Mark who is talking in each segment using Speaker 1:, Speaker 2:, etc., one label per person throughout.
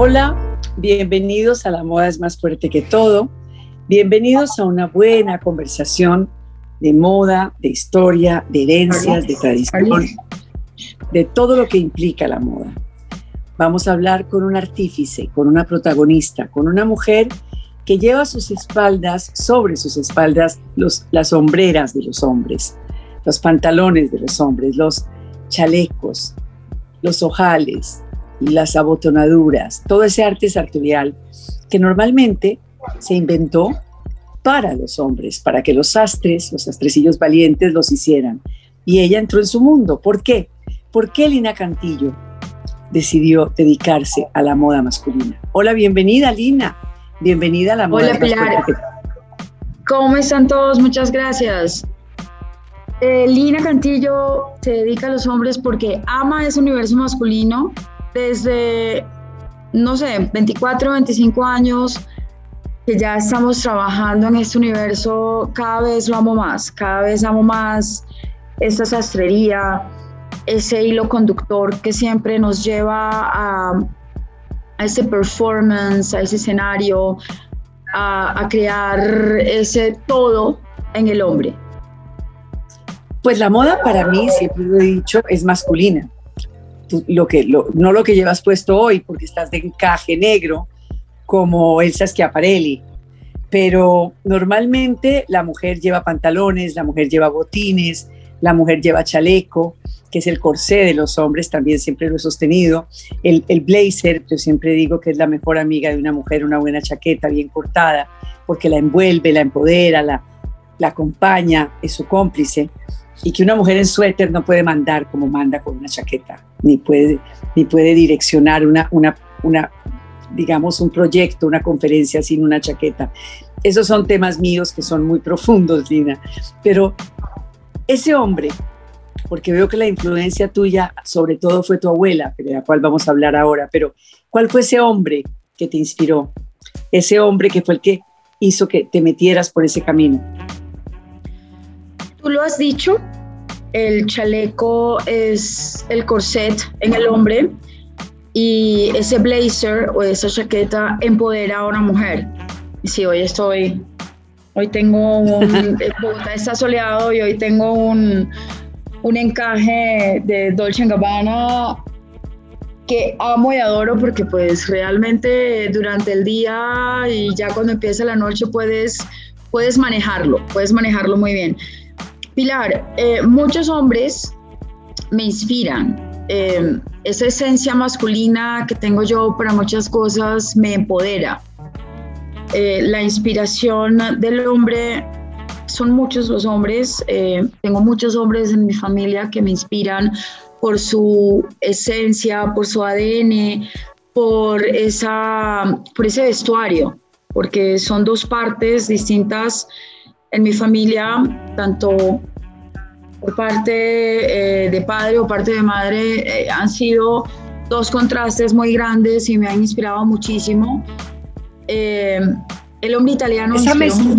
Speaker 1: Hola, bienvenidos a La Moda es más fuerte que todo. Bienvenidos a una buena conversación de moda, de historia, de herencias, de tradición, de todo lo que implica la moda. Vamos a hablar con un artífice, con una protagonista, con una mujer que lleva sus espaldas, sobre sus espaldas, las sombreras de los hombres, los pantalones de los hombres, los chalecos, los ojales, las abotonaduras, todo ese arte sartorial que normalmente se inventó para los hombres, para que los sastres, los sastrecillos valientes los hicieran. Y ella entró en su mundo. ¿Por qué? ¿Por qué Lina Cantillo decidió dedicarse a la moda masculina? Hola, bienvenida Lina. Bienvenida a la moda.
Speaker 2: Hola Pilar. ¿Cómo están todos? Muchas gracias. Eh, Lina Cantillo se dedica a los hombres porque ama ese universo masculino desde, no sé, 24, 25 años que ya estamos trabajando en este universo, cada vez lo amo más, cada vez amo más esta sastrería, ese hilo conductor que siempre nos lleva a, a ese performance, a ese escenario, a, a crear ese todo en el hombre.
Speaker 1: Pues la moda para mí, siempre lo he dicho, es masculina lo que, no lo que llevas puesto hoy, porque estás de encaje negro, como Elsa Schiaparelli, pero normalmente la mujer lleva pantalones, la mujer lleva botines, la mujer lleva chaleco, que es el corsé de los hombres, también siempre lo he sostenido. El, el, blazer, yo siempre digo que es la mejor amiga de una mujer, una buena chaqueta bien cortada, porque la envuelve, la empodera, la, la acompaña, es su cómplice y que una mujer en suéter no puede mandar como manda con una chaqueta, ni puede, ni puede direccionar una, una, una, digamos, un proyecto, una conferencia sin una chaqueta. Esos son temas míos que son muy profundos, Lina. Pero ese hombre, porque veo que la influencia tuya sobre todo fue tu abuela, de la cual vamos a hablar ahora, pero ¿cuál fue ese hombre que te inspiró? Ese hombre que fue el que hizo que te metieras por ese camino.
Speaker 2: Tú lo has dicho, el chaleco es el corset en el hombre y ese blazer o esa chaqueta empodera a una mujer. Y si hoy estoy, hoy tengo un, Bogotá está soleado y hoy tengo un, un encaje de Dolce Gabbana que amo y adoro porque pues realmente durante el día y ya cuando empieza la noche puedes, puedes manejarlo, puedes manejarlo muy bien. Pilar, eh, muchos hombres me inspiran. Eh, esa esencia masculina que tengo yo para muchas cosas me empodera. Eh, la inspiración del hombre, son muchos los hombres, tengo muchos hombres en mi familia que me inspiran por su esencia, por su ADN, por, esa, por ese vestuario, porque son dos partes distintas en mi familia, tanto por parte eh, de padre o parte de madre, eh, han sido dos contrastes muy grandes y me han inspirado muchísimo. Eh, el hombre italiano...
Speaker 1: Esa mezcla,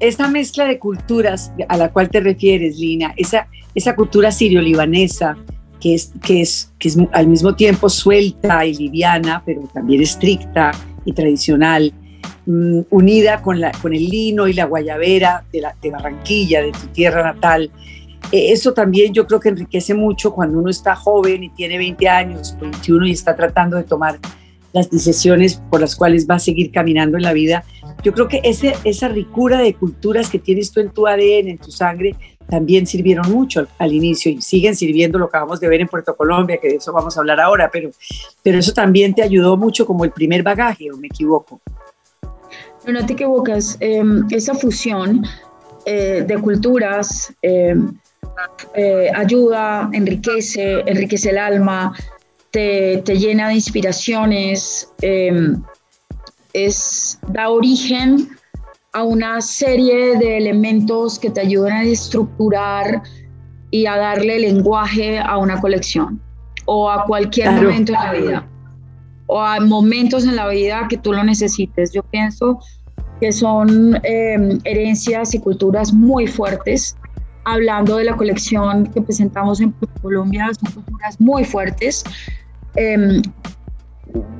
Speaker 1: esa mezcla de culturas a la cual te refieres, Lina, esa, esa cultura sirio-libanesa, que es, que, es, que es al mismo tiempo suelta y liviana, pero también estricta y tradicional, Mm, unida con, el lino y la guayabera de, la, de Barranquilla, de tu tierra natal. E, eso también yo creo que enriquece mucho cuando uno está joven y tiene 20 años, 21 y está tratando de tomar las decisiones por las cuales va a seguir caminando en la vida. Yo creo que esa ricura de culturas que tienes tú en tu ADN, en tu sangre, también sirvieron mucho al, inicio y siguen sirviendo lo que acabamos de ver en Puerto Colombia, que de eso vamos a hablar ahora, pero eso también te ayudó mucho como el primer bagaje, o me equivoco.
Speaker 2: No, no te equivocas. Em, esa fusión eh, de culturas em, eh, ayuda, enriquece, enriquece el alma, te, llena de inspiraciones, em, es, da origen a una serie de elementos que te ayudan a estructurar y a darle lenguaje a una colección o a cualquier momento de la vida o a momentos en la vida que tú lo necesites. Yo pienso que son em, herencias y culturas muy fuertes. Hablando de la colección que presentamos en Colombia, son culturas muy fuertes. Em,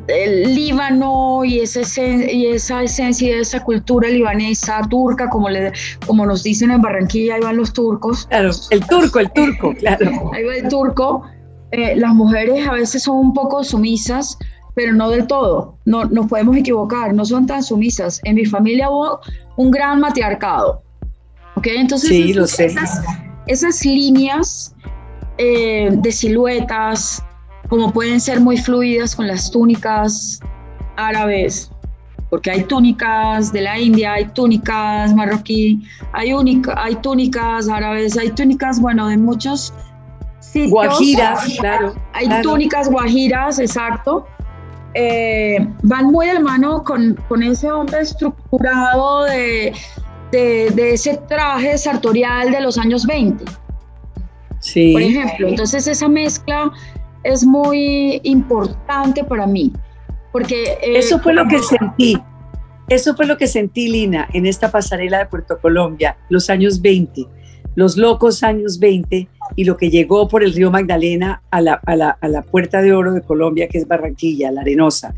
Speaker 2: el Líbano y esa, y esa esencia, esa cultura libanesa, turca, como, le, como nos dicen en Barranquilla, ahí van los turcos.
Speaker 1: Claro, el turco, el turco, claro.
Speaker 2: Ahí va el turco. Eh, las mujeres a veces son un poco sumisas, pero no del todo. No nos podemos equivocar, no son tan sumisas. En mi familia hubo un gran matriarcado. ¿Ok? Entonces,
Speaker 1: sí, lo sé.
Speaker 2: Esas, líneas eh, de siluetas, como pueden ser muy fluidas con las túnicas árabes, porque hay túnicas de la India, hay túnicas marroquí, hay, única, hay túnicas árabes, hay túnicas, bueno, de muchos
Speaker 1: sitios. Guajiras, claro.
Speaker 2: Hay túnicas guajiras, exacto. Eh, van muy de mano con, con ese hombre estructurado de, de, de, ese traje sartorial de los años 20.
Speaker 1: Sí.
Speaker 2: Por ejemplo, entonces esa mezcla es muy importante para mí, porque...
Speaker 1: Eh, eso fue lo que sentí, eso fue lo que sentí, Lina, en esta pasarela de Puerto Colombia, los años 20, los locos años 20 y lo que llegó por el río Magdalena a la, a la, a la Puerta de Oro de Colombia, que es Barranquilla, la Arenosa.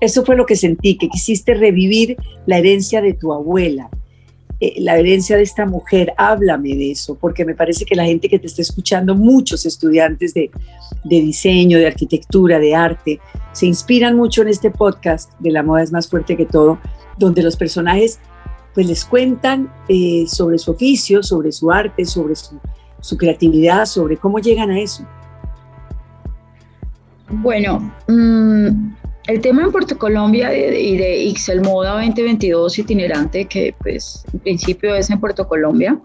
Speaker 1: Eso fue lo que sentí, que quisiste revivir la herencia de tu abuela, eh, la herencia de esta mujer, háblame de eso, porque me parece que la gente que te está escuchando, muchos estudiantes de, diseño, de arquitectura, de arte, se inspiran mucho en este podcast de La moda es más fuerte que todo, donde los personajes pues les cuentan eh, sobre su oficio, sobre su arte, sobre su, creatividad, sobre cómo llegan a eso.
Speaker 2: Bueno, mmm, el tema en Puerto Colombia y de Ixel Moda 2022 itinerante, que pues en principio es en Puerto Colombia,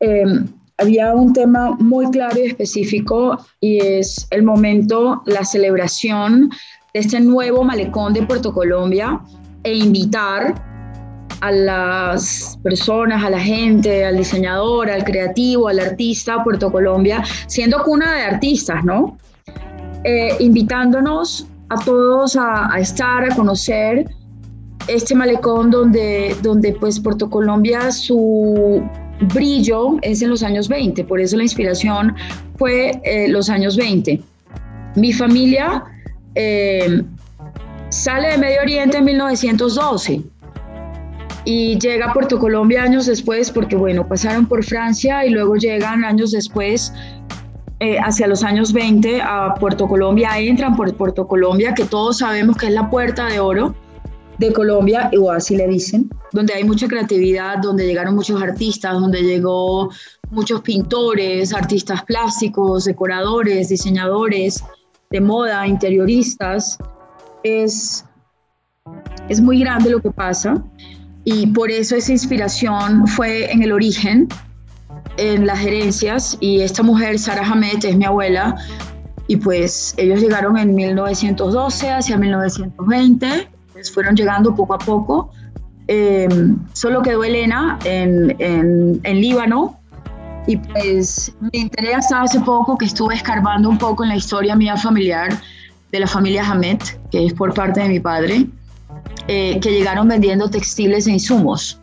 Speaker 2: em, había un tema muy claro y específico y es el momento, la celebración de este nuevo malecón de Puerto Colombia e invitar a las personas, a la gente, al diseñador, al creativo, al artista a Puerto Colombia, siendo cuna de artistas, ¿no? Eh, invitándonos a todos a, estar, a conocer este malecón donde, donde pues Puerto Colombia su brillo es en los años 20, por eso la inspiración fue eh, los años 20. Mi familia eh, sale de Medio Oriente en 1912 y llega a Puerto Colombia años después porque bueno, pasaron por Francia y luego llegan años después eh, hacia los años 20 a Puerto Colombia, entran por Puerto Colombia, que todos sabemos que es la puerta de oro de Colombia, o así le dicen, donde hay mucha creatividad, donde llegaron muchos artistas, donde llegó muchos pintores, artistas plásticos, decoradores, diseñadores de moda, interioristas. Es, es muy grande lo que pasa y por eso esa inspiración fue en el origen en las gerencias y esta mujer, Sara Hamed, es mi abuela, y pues ellos llegaron en 1912 hacia 1920, pues fueron llegando poco a poco. Em, solo quedó Elena en, en, en, Líbano y pues me enteré hace poco que estuve escarbando un poco en la historia mía familiar de la familia Hamed, que es por parte de mi padre, eh, que llegaron vendiendo textiles e insumos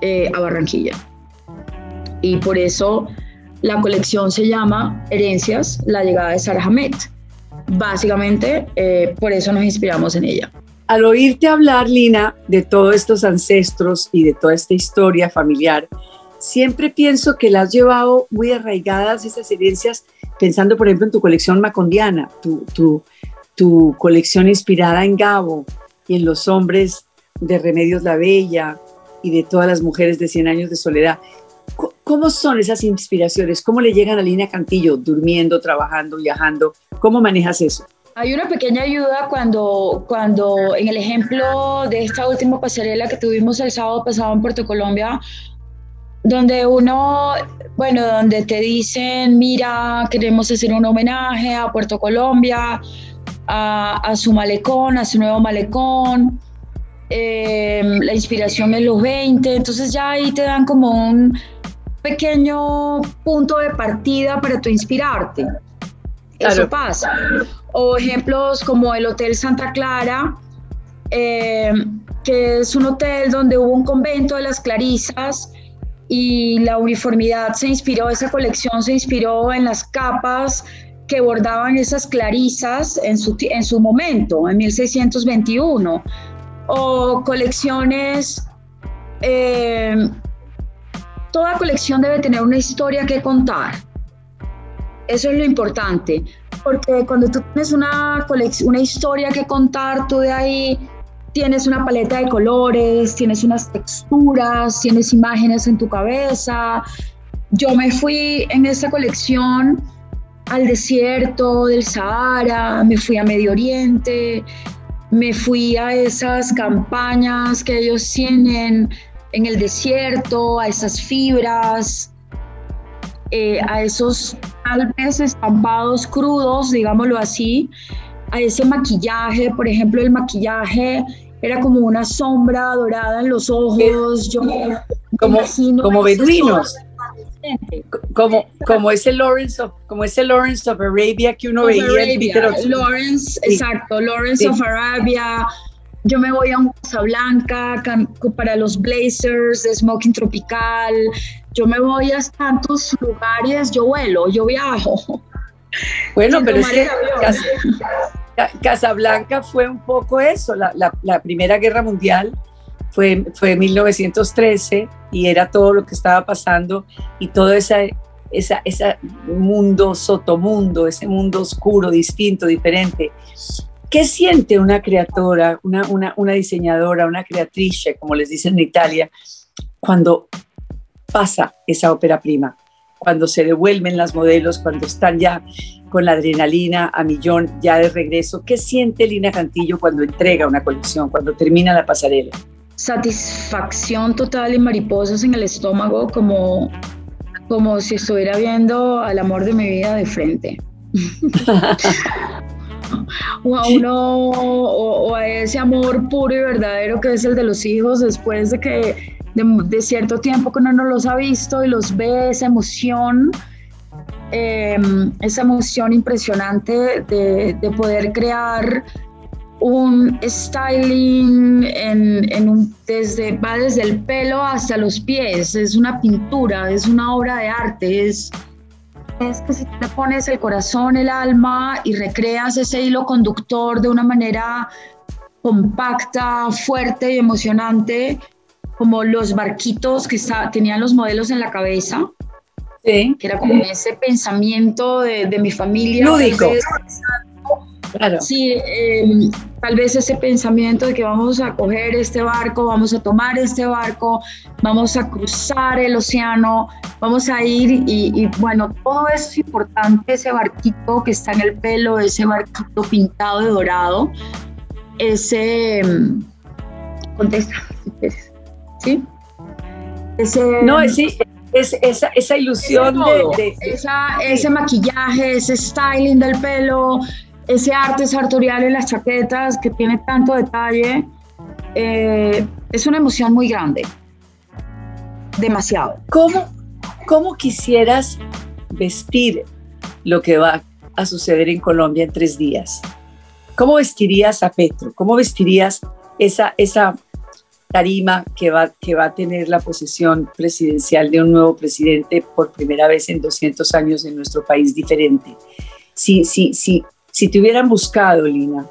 Speaker 2: eh, a Barranquilla y por eso la colección se llama Herencias, la llegada de Sarah Hamed. Básicamente, eh, por eso nos inspiramos en ella.
Speaker 1: Al oírte hablar, Lina, de todos estos ancestros y de toda esta historia familiar, siempre pienso que la has llevado muy arraigadas esas herencias, pensando, por ejemplo, en tu colección macondiana, tu, tu, tu colección inspirada en Gabo y en los hombres de Remedios la Bella y de todas las mujeres de 100 años de soledad. ¿Cómo son esas inspiraciones? ¿Cómo le llegan a Lina Cantillo durmiendo, trabajando, viajando? ¿Cómo manejas eso?
Speaker 2: Hay una pequeña ayuda cuando, cuando en el ejemplo de esta última pasarela que tuvimos el sábado pasado en Puerto Colombia, donde uno, bueno, donde te dicen, mira, queremos hacer un homenaje a Puerto Colombia, a, su malecón, a su nuevo malecón, eh, la inspiración en los 20, entonces ya ahí te dan como un pequeño punto de partida para tu inspirarte. Eso pasa. O ejemplos como el Hotel Santa Clara, eh, que es un hotel donde hubo un convento de las Clarisas y la uniformidad se inspiró, esa colección se inspiró en las capas que bordaban esas clarisas en su, en su momento, en 1621, o colecciones, eh, toda colección debe tener una historia que contar. Eso es lo importante, porque cuando tú tienes una, una historia que contar, tú de ahí tienes una paleta de colores, tienes unas texturas, tienes imágenes en tu cabeza. Yo me fui en esta colección al desierto del Sahara, me fui a Medio Oriente, me fui a esas campañas que ellos tienen en el desierto, a esas fibras, eh, a esos tal vez estampados crudos, digámoslo así, a ese maquillaje, por ejemplo, el maquillaje era como una sombra dorada en los ojos, yo
Speaker 1: como, como beduinos. Como, como ese Lawrence of, como ese Lawrence of Arabia que uno veía
Speaker 2: en Lawrence, exacto, Lawrence of Arabia. Yo me voy a un Casablanca para los blazers smoking tropical. Yo me voy a tantos lugares, yo vuelo, yo viajo.
Speaker 1: Bueno, pero es que Casablanca fue un poco eso, la, la, Primera Guerra Mundial fue, fue 1913 y era todo lo que estaba pasando y todo ese esa, ese mundo sotomundo, ese mundo oscuro, distinto, diferente. ¿Qué siente una creadora, una, una, una diseñadora, una creatriz, como les dicen en Italia, cuando pasa esa ópera prima? Cuando se devuelven las modelos, cuando están ya con la adrenalina a millón, ya de regreso. ¿Qué siente Lina Cantillo cuando entrega una colección, cuando termina la pasarela?
Speaker 2: Satisfacción total y mariposas en el estómago, como, como si estuviera viendo al amor de mi vida de frente. o a uno o, a ese amor puro y verdadero que es el de los hijos después de que de, cierto tiempo que uno no los ha visto y los ve esa emoción em, esa emoción impresionante de, de, poder crear un styling en, en un, desde, va desde el pelo hasta los pies, es una pintura, es una obra de arte, es, es que si te pones el corazón, el alma y recreas ese hilo conductor de una manera compacta, fuerte y emocionante, como los barquitos que tenían los modelos en la cabeza, que era como ese pensamiento de, mi familia.
Speaker 1: Lúdico.
Speaker 2: Claro. Sí, em, tal vez ese pensamiento de que vamos a coger este barco, vamos a tomar este barco, vamos a cruzar el océano, vamos a ir y, bueno, todo eso es importante, ese barquito que está en el pelo, ese barquito pintado de dorado, ese... Em, contesta, ¿sí?
Speaker 1: Ese, no, sí, es esa, esa ilusión de,
Speaker 2: ese maquillaje, ese styling del pelo, ese arte sartorial en las chaquetas que tiene tanto detalle, eh, es una emoción muy grande. Demasiado.
Speaker 1: ¿Cómo, ¿Cómo quisieras vestir lo que va a suceder en Colombia en tres días? ¿Cómo vestirías a Petro? ¿Cómo vestirías esa, esa tarima que va, que va a tener la posesión presidencial de un nuevo presidente por primera vez en 200 años en nuestro país diferente? Si, si, si, si te hubieran buscado, Lina,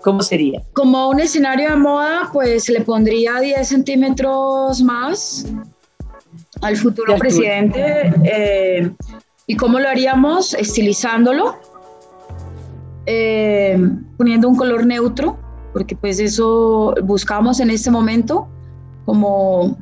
Speaker 1: ¿cómo sería?
Speaker 2: Como un escenario de moda, pues le pondría 10 centímetros más al futuro presidente. Eh, ¿Y cómo lo haríamos? Estilizándolo, eh, poniendo un color neutro, porque pues eso buscamos en este momento, como,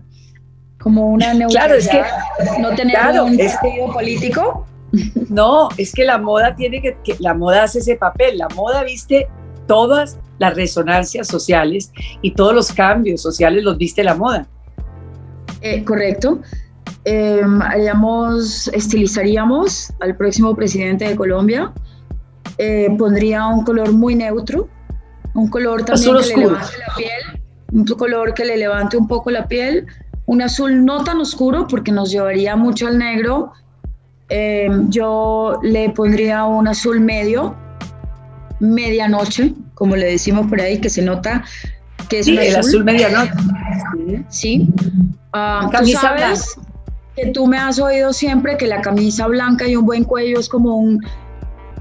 Speaker 2: como una neutralidad, claro, es que, no tener un vestido político.
Speaker 1: No, es que la moda tiene que, la moda hace ese papel, la moda viste todas las resonancias sociales y todos los cambios sociales los viste la moda.
Speaker 2: Eh, correcto. Em, haríamos, estilizaríamos al próximo presidente de Colombia. Eh, pondría un color muy neutro, un color también que le levante la piel, un color que le levante un poco la piel, un azul no tan oscuro porque nos llevaría mucho al negro, eh, yo le pondría un azul medio, medianoche, como le decimos por ahí, que se nota que es
Speaker 1: sí, el azul, medianoche.
Speaker 2: Sí. Ah, tú sabes que tú me has oído siempre que la camisa blanca y un buen cuello es como un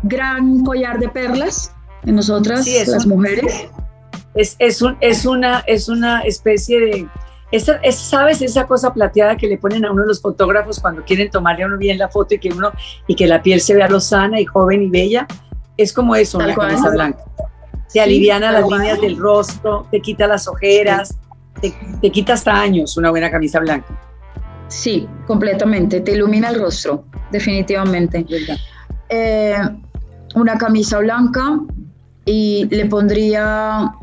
Speaker 2: gran collar de perlas en nosotras, las mujeres.
Speaker 1: Es, es, un, es, una, es una especie de... Esa, ¿Sabes esa cosa plateada que le ponen a uno los fotógrafos cuando quieren tomarle a uno bien la foto y que, uno, y que la piel se vea lozana y joven y bella? Es como eso, una camisa blanca. Te aliviana las líneas del rostro, te quita las ojeras, te, te quita hasta años una buena camisa blanca.
Speaker 2: Sí, completamente. Te ilumina el rostro, definitivamente. Eh, una camisa blanca y le pondría,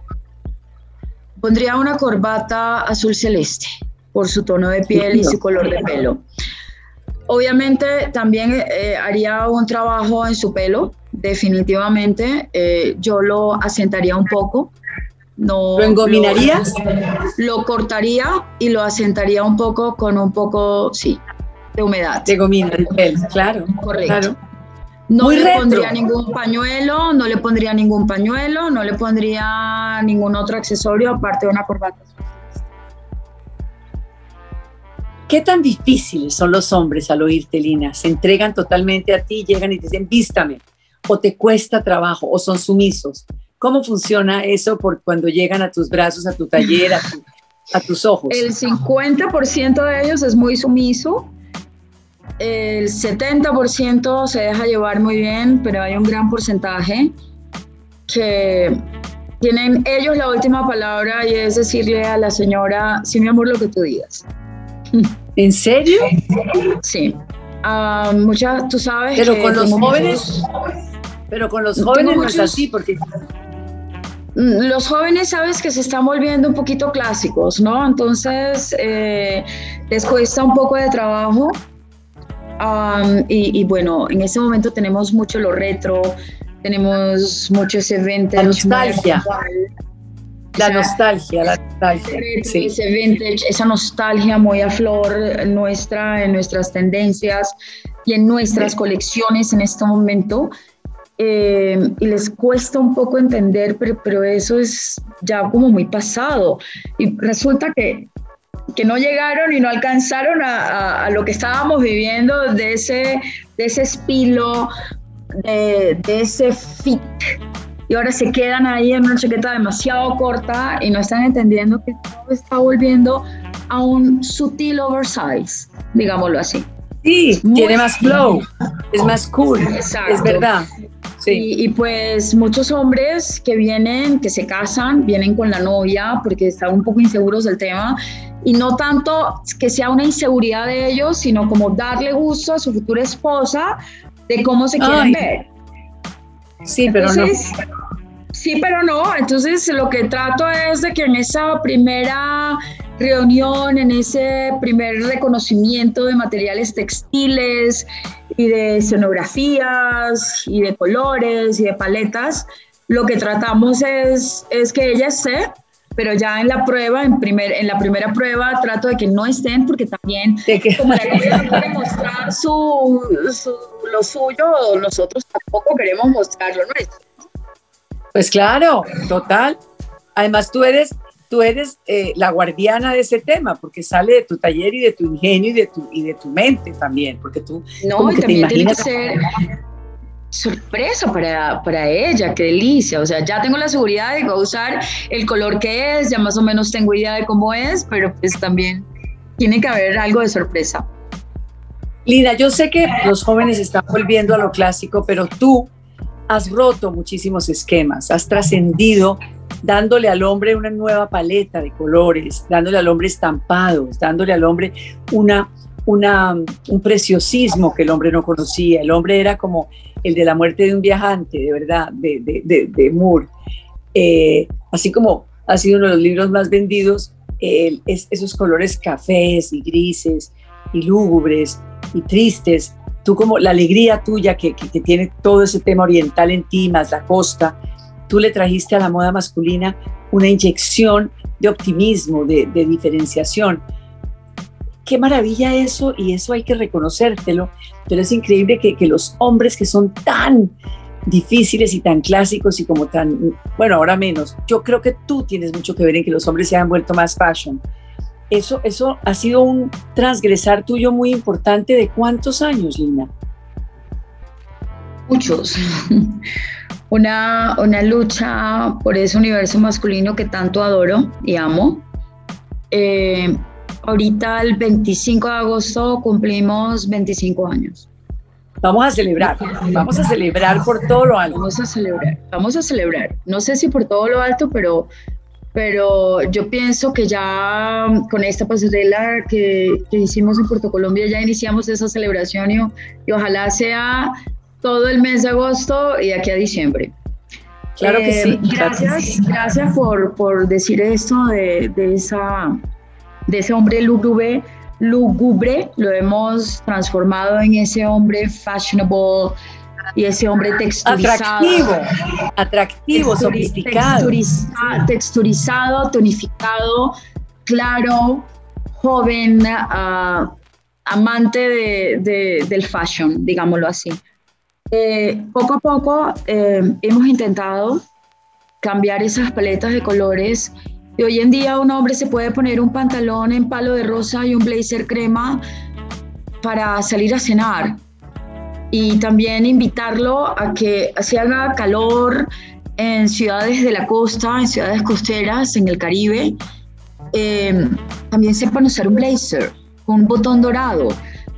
Speaker 2: pondría una corbata azul celeste por su tono de piel y su color de pelo. Obviamente también eh, haría un trabajo en su pelo, definitivamente. Eh, yo lo asentaría un poco
Speaker 1: ¿Lo engominarías?
Speaker 2: Lo, cortaría y lo asentaría un poco con un poco, sí, de humedad.
Speaker 1: De gomina, claro.
Speaker 2: Correcto. No le pondría ningún pañuelo, no le pondría ningún pañuelo, no le pondría ningún otro accesorio aparte de una corbata.
Speaker 1: ¿Qué tan difíciles son los hombres al oírte, Lina? ¿Se entregan totalmente a ti, llegan y te dicen, vístame? ¿O te cuesta trabajo? ¿O son sumisos? ¿Cómo funciona eso por cuando llegan a tus brazos, a tu taller, a, tus ojos?
Speaker 2: El 50% de ellos es muy sumiso, el 70% se deja llevar muy bien, pero hay un gran porcentaje que tienen ellos la última palabra y es decirle a la señora, sí, mi amor, lo que tú digas.
Speaker 1: ¿En serio?
Speaker 2: Sí. Uh, muchas, tú sabes.
Speaker 1: Pero con los jóvenes. Pero con los jóvenes no es así, porque
Speaker 2: Mm, los jóvenes sabes que se están volviendo un poquito clásicos, ¿no? Entonces eh, les cuesta un poco de trabajo y, bueno, en ese momento tenemos mucho lo retro, tenemos mucho ese vintage.
Speaker 1: La nostalgia. La nostalgia, la nostalgia.
Speaker 2: Sí. Ese vintage, esa nostalgia muy a flor nuestra, en nuestras tendencias y en nuestras colecciones en este momento. Eh, y les cuesta un poco entender, pero, pero eso es ya como muy pasado. Y resulta que, que no llegaron y no alcanzaron a, a, lo que estábamos viviendo de ese, de ese espilo, de, de ese fit. Y ahora se quedan ahí en una chaqueta demasiado corta y no están entendiendo que todo está volviendo a un sutil oversize, digámoslo así.
Speaker 1: Sí, tiene más flow, es más cool, es verdad.
Speaker 2: Y, pues muchos hombres que vienen, que se casan, vienen con la novia porque están un poco inseguros del tema y no tanto que sea una inseguridad de ellos, sino como darle gusto a su futura esposa de cómo se quieren ver.
Speaker 1: Sí, pero no.
Speaker 2: Sí, pero no. Entonces lo que trato es de que en esa primera reunión, en ese primer reconocimiento de materiales textiles y de escenografías y de colores y de paletas, lo que tratamos es, es que ella esté, pero ya en la prueba, en, primer, en la primera prueba, trato de que no estén porque también como la quiere mostrar su, lo suyo, nosotros tampoco queremos mostrar lo nuestro.
Speaker 1: Pues claro, total. Además tú eres tú eres eh, la guardiana de ese tema, porque sale de tu taller y de tu ingenio y de tu, y de tu mente también, porque tú...
Speaker 2: No, y también tiene que ser sorpresa para, para ella, qué delicia, o sea, ya tengo la seguridad de que voy a usar el color que es, ya más o menos tengo idea de cómo es, pero pues también tiene que haber algo de sorpresa.
Speaker 1: Lina, yo sé que los jóvenes están volviendo a lo clásico, pero tú has roto muchísimos esquemas, has trascendido dándole al hombre una nueva paleta de colores, dándole al hombre estampados, dándole al hombre una, una, un preciosismo que el hombre no conocía. El hombre era como el de la muerte de un viajante, de verdad, de, de, de, Moore. Eh, así como ha sido uno de los libros más vendidos, es, esos colores cafés y grises y lúgubres y tristes, tú como la alegría tuya que, que, tiene todo ese tema oriental en ti, más la costa, tú le trajiste a la moda masculina una inyección de optimismo, de, diferenciación. Qué maravilla eso y eso hay que reconocértelo, pero es increíble que, los hombres que son tan difíciles y tan clásicos y como tan, bueno, ahora menos, yo creo que tú tienes mucho que ver en que los hombres se han vuelto más fashion. Eso, eso ha sido un transgresar tuyo muy importante de cuántos años, Lina.
Speaker 2: Muchos. Una, una lucha por ese universo masculino que tanto adoro y amo. Eh, ahorita el 25 de agosto cumplimos 25 años.
Speaker 1: Vamos a celebrar, vamos a celebrar por todo lo alto.
Speaker 2: Vamos a celebrar, vamos a celebrar. No sé si por todo lo alto, pero, pero yo pienso que ya con esta pasarela que, que hicimos en Puerto Colombia ya iniciamos esa celebración y, y, ojalá sea todo el mes de agosto y aquí a diciembre.
Speaker 1: Claro que sí.
Speaker 2: Eh, gracias, gracias por, por decir esto de, de, esa, de ese hombre lúgubre lúgubre, lo hemos transformado en ese hombre fashionable y ese hombre texturizado.
Speaker 1: Atractivo, atractivo, sofisticado.
Speaker 2: texturizado, tonificado, claro, joven, uh, amante de, del fashion, digámoslo así. Eh, poco a poco eh, hemos intentado cambiar esas paletas de colores y hoy en día un hombre se puede poner un pantalón en palo de rosa y un blazer crema para salir a cenar. Y también invitarlo a que se haga calor en ciudades de la costa, en ciudades costeras, en el Caribe. Eh, también sepan usar un blazer con un botón dorado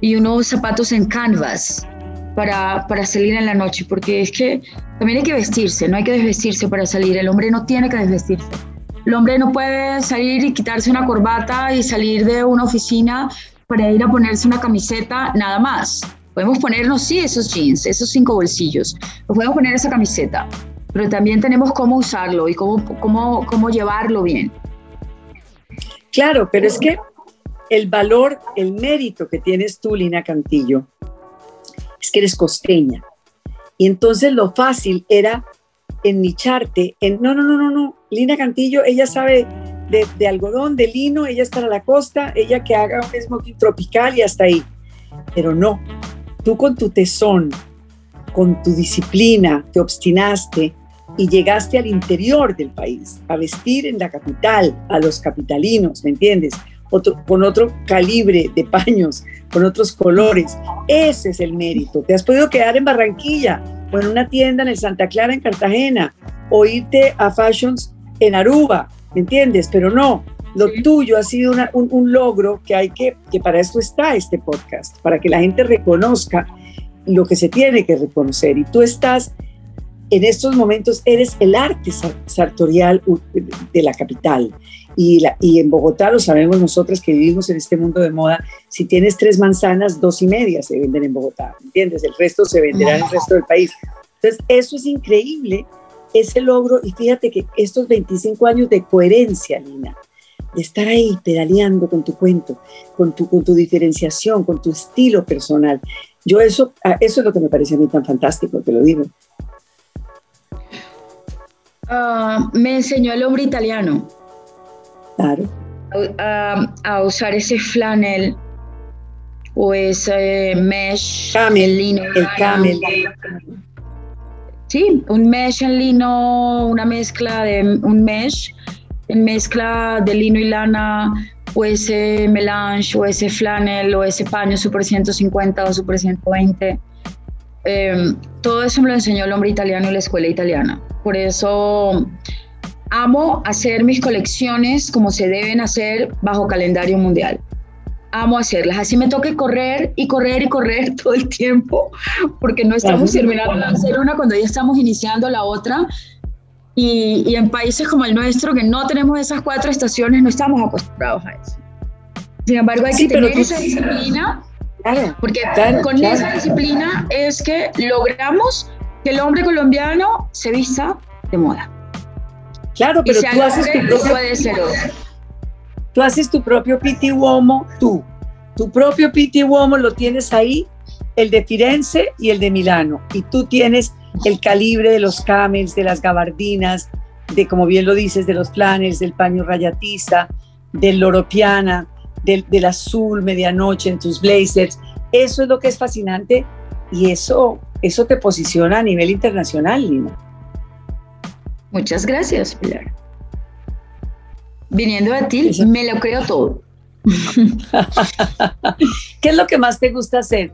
Speaker 2: y unos zapatos en canvas para, para, salir en la noche, porque es que también hay que vestirse, no hay que desvestirse para salir, el hombre no tiene que desvestirse. El hombre no puede salir y quitarse una corbata y salir de una oficina para ir a ponerse una camiseta, nada más. Podemos ponernos, sí, esos jeans, esos cinco bolsillos. Nos podemos poner esa camiseta, pero también tenemos cómo usarlo y cómo, cómo, cómo llevarlo bien.
Speaker 1: Claro, pero es que el valor, el mérito que tienes tú, Lina Cantillo, que eres costeña. Y entonces lo fácil era ennicharte en, no, no, no, no, no, Lina Cantillo, ella sabe de, algodón, de lino, ella está a la costa, ella que haga un smoking tropical y hasta ahí. Pero no, tú con tu tesón, con tu disciplina, te obstinaste y llegaste al interior del país, a vestir en la capital, a los capitalinos, ¿me entiendes? Otro, con otro calibre de paños, con otros colores. Ese es el mérito. Te has podido quedar en Barranquilla o en una tienda en el Santa Clara, en Cartagena, o irte a Fashions en Aruba, ¿me entiendes? Pero no, lo tuyo ha sido un, logro que hay que, que para esto está este podcast, para que la gente reconozca lo que se tiene que reconocer. Y tú estás, en estos momentos, eres el arte sartorial de la capital. Y, la, y en Bogotá lo sabemos nosotras que vivimos en este mundo de moda, si tienes tres manzanas, dos y media se venden en Bogotá, ¿entiendes? El resto se venderá en el resto del país. Entonces, eso es increíble ese logro, y fíjate que estos 25 años de coherencia, Lina, de estar ahí pedaleando con tu cuento, con tu, con tu diferenciación, con tu estilo personal, yo eso, eso es lo que me parece a mí tan fantástico, te lo digo.
Speaker 2: Ah, me enseñó el hombre italiano.
Speaker 1: Claro.
Speaker 2: A, usar ese flanel o ese mesh.
Speaker 1: Camel, el camel.
Speaker 2: Sí, un mesh en lino, una mezcla de un mesh, en mezcla de lino y lana, o ese melange, o ese flannel, o ese paño Super 150 o Super 120. Em, todo eso me lo enseñó el hombre italiano en la escuela italiana. Por eso amo hacer mis colecciones como se deben hacer bajo calendario mundial amo hacerlas. Así me toque correr y correr y correr todo el tiempo, porque no estamos terminando de hacer una cuando ya estamos iniciando la otra. Y, y, en países como el nuestro, que no tenemos esas cuatro estaciones, no estamos acostumbrados a eso. Sin embargo, hay que tener esa disciplina, porque con esa disciplina es que logramos que el hombre colombiano se vista de moda.
Speaker 1: Claro, pero tú haces tu propio...
Speaker 2: puede ser
Speaker 1: Tú haces tu propio Piti Uomo, tú. Tu propio Piti Uomo lo tienes ahí, el de Firenze y el de Milano. Y tú tienes el calibre de los camels, de las gabardinas, de, como bien lo dices, de los planes, del paño rayatiza, del loropiana, del, del azul medianoche en tus blazers. Eso es lo que es fascinante y eso, eso te posiciona a nivel internacional, Lina.
Speaker 2: Muchas gracias, Pilar viniendo de ti, me lo creo todo.
Speaker 1: ¿Qué es lo que más te gusta hacer?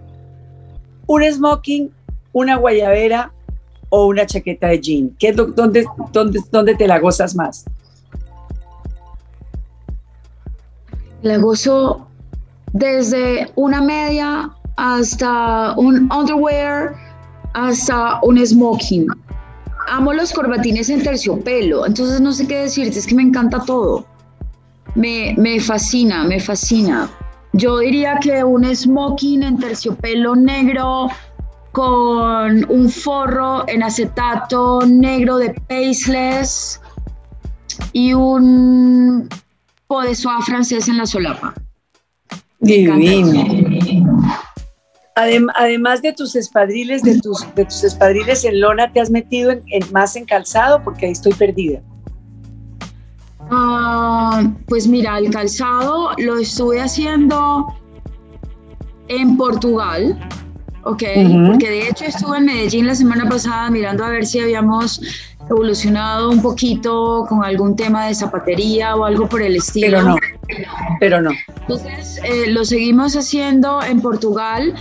Speaker 1: ¿Un smoking una guayabera o una chaqueta de jean? ¿Qué es dónde, dónde, dónde te la gozas más?
Speaker 2: La gozo desde una media hasta un underwear, hasta un smoking. Amo los corbatines en terciopelo, entonces no sé qué decirte, es que me encanta todo. Me, me fascina, me fascina. Yo diría que un smoking en terciopelo negro con un forro en acetato negro de paceless y un po de soa francés en la solapa.
Speaker 1: Divino. además de tus espadriles, de tus, de tus espadriles en lona, ¿te has metido en, más en calzado? Porque ahí estoy perdida.
Speaker 2: Ah, pues mira, el calzado lo estuve haciendo en Portugal, ¿ok? Porque de hecho estuve en Medellín la semana pasada mirando a ver si habíamos evolucionado un poquito con algún tema de zapatería o algo por el estilo.
Speaker 1: Pero no, pero no.
Speaker 2: Entonces eh, lo seguimos haciendo en Portugal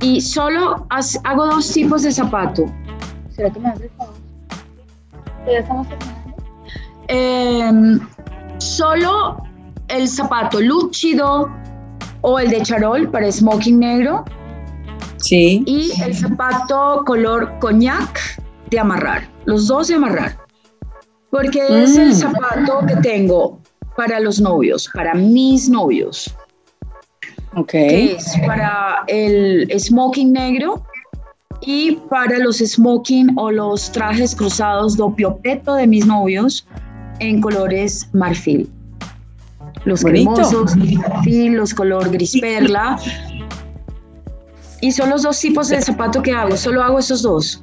Speaker 2: y solo hago dos tipos de zapato. ¿Será que me hace ¿Ya estamos eh, solo el zapato luchido o el de charol para smoking negro.
Speaker 1: Sí.
Speaker 2: Y el zapato color coñac de amarrar. Los dos de amarrar. Porque es el mm. zapato que tengo para los novios, para mis novios.
Speaker 1: Ok.
Speaker 2: es para el smoking negro y para los smoking o los trajes cruzados dopiopeto de mis novios en colores marfil. Los cremosos, marfil, los color gris perla. Y son los dos tipos de zapato que hago, solo hago esos dos.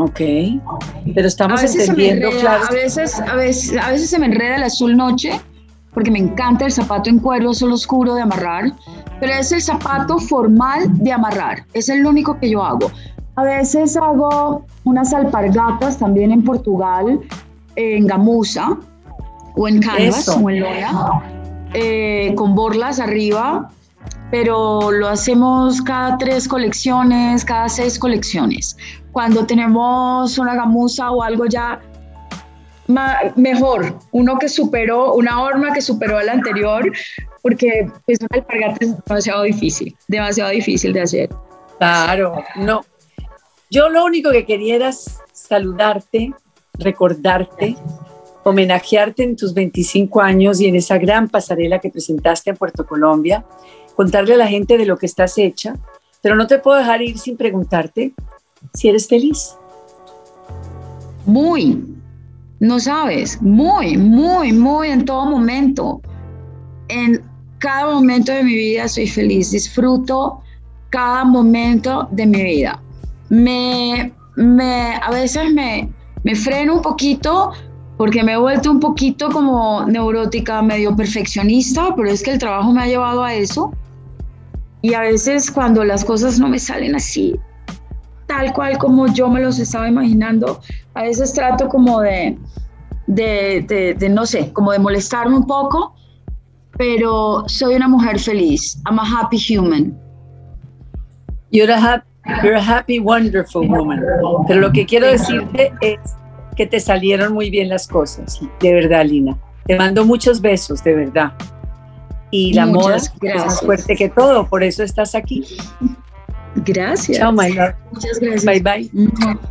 Speaker 1: Ok, pero estamos entendiendo, claro.
Speaker 2: A veces, a, veces, a veces se me enreda el azul noche, porque me encanta el zapato en cuero, solo oscuro de amarrar, pero es el zapato formal de amarrar, es el único que yo hago. A veces hago unas alpargatas también en Portugal, en gamuza o en canvas o en lona, eh, con borlas arriba, pero lo hacemos cada tres colecciones, cada seis colecciones. Cuando tenemos una gamuza o algo ya mejor, uno que superó, una horma que superó a la anterior, porque es una alpargata es demasiado difícil, demasiado difícil de hacer.
Speaker 1: Claro, no. Yo lo único que quería era saludarte, recordarte, homenajearte en tus 25 años y en esa gran pasarela que presentaste en Puerto Colombia, contarle a la gente de lo que estás hecha, pero no te puedo dejar ir sin preguntarte si eres feliz.
Speaker 2: Muy, no sabes, muy, muy, muy en todo momento. En cada momento de mi vida soy feliz, disfruto cada momento de mi vida. Me, me, a veces me, me freno un poquito porque me he vuelto un poquito como neurótica, medio perfeccionista, pero es que el trabajo me ha llevado a eso. Y a veces cuando las cosas no me salen así, tal cual como yo me los estaba imaginando, a veces trato como de, de, de, no sé, como de molestarme un poco, pero soy una mujer feliz. I'm a happy human.
Speaker 1: You're a, happy, you're a happy, wonderful woman. Pero lo que quiero decirte es que te salieron muy bien las cosas, de verdad, Lina. Te mando muchos besos, de verdad. Y la moda es más fuerte que todo, por eso estás aquí.
Speaker 2: Gracias.
Speaker 1: Chao, my love.
Speaker 2: Muchas gracias.
Speaker 1: Bye, bye.